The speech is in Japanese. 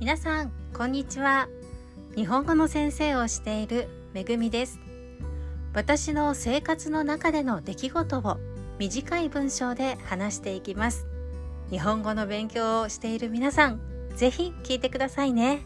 皆さんこんにちは。日本語の先生をしているめぐみです。私の生活の中での出来事を短い文章で話していきます。日本語の勉強をしている皆さんぜひ聞いてくださいね。